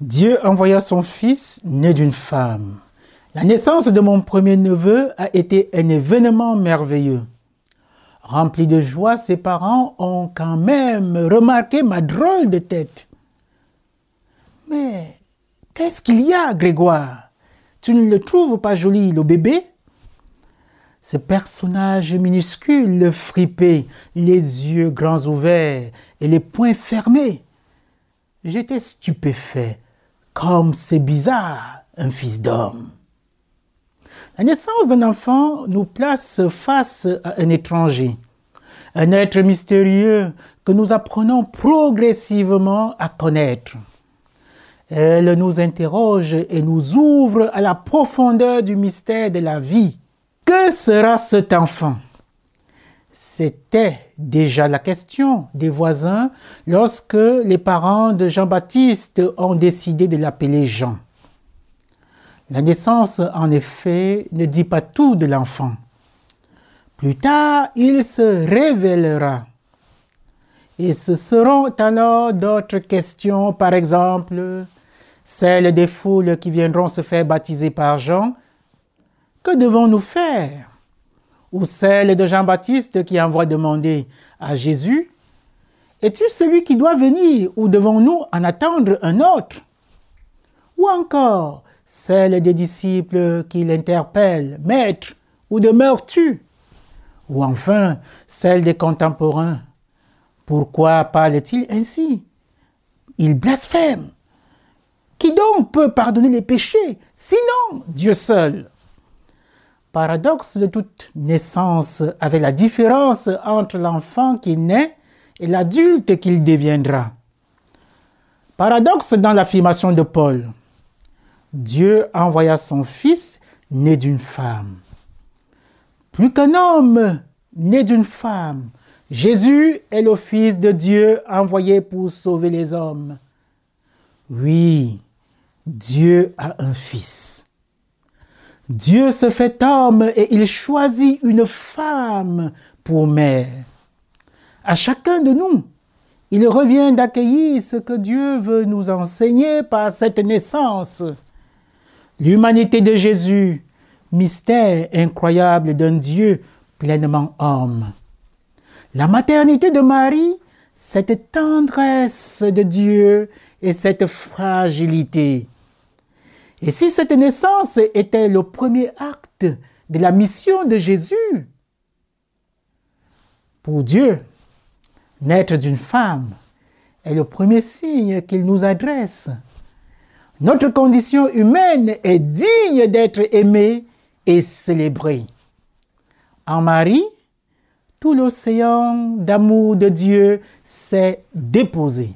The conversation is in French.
Dieu envoya son fils né d'une femme. La naissance de mon premier neveu a été un événement merveilleux. Remplis de joie, ses parents ont quand même remarqué ma drôle de tête. Mais qu'est-ce qu'il y a, Grégoire? Tu ne le trouves pas joli, le bébé? Ce personnage minuscule, fripé, les yeux grands ouverts et les poings fermés. J'étais stupéfait. Comme c'est bizarre, un fils d'homme. La naissance d'un enfant nous place face à un étranger, un être mystérieux que nous apprenons progressivement à connaître. Elle nous interroge et nous ouvre à la profondeur du mystère de la vie. Que sera cet enfant? C'était déjà la question des voisins lorsque les parents de Jean-Baptiste ont décidé de l'appeler Jean. La naissance, en effet, ne dit pas tout de l'enfant. Plus tard, il se révélera. Et ce seront alors d'autres questions, par exemple, celles des foules qui viendront se faire baptiser par Jean. Que devons-nous faire? Ou celles de Jean-Baptiste qui envoie demander à Jésus, Es-tu celui qui doit venir ou devons-nous en attendre un autre? Ou encore, celle des disciples qui l'interpellent, Maître, où demeures-tu? Ou enfin celle des contemporains. Pourquoi parle-t-il ainsi? Il blasphème. Qui donc peut pardonner les péchés Sinon Dieu seul? Paradoxe de toute naissance avec la différence entre l'enfant qui naît et l'adulte qu'il deviendra. Paradoxe dans l'affirmation de Paul. Dieu envoya son Fils né d'une femme. Plus qu'un homme né d'une femme, Jésus est le Fils de Dieu envoyé pour sauver les hommes. Oui, Dieu a un Fils. Dieu se fait homme et il choisit une femme pour mère. À chacun de nous, il revient d'accueillir ce que Dieu veut nous enseigner par cette naissance. L'humanité de Jésus, mystère incroyable d'un Dieu pleinement homme. La maternité de Marie, cette tendresse de Dieu et cette fragilité. Et si cette naissance était le premier acte de la mission de Jésus, pour Dieu, naître d'une femme est le premier signe qu'il nous adresse notre condition humaine est digne d'être aimée et célébrée. En Marie, tout l'océan d'amour de Dieu s'est déposé.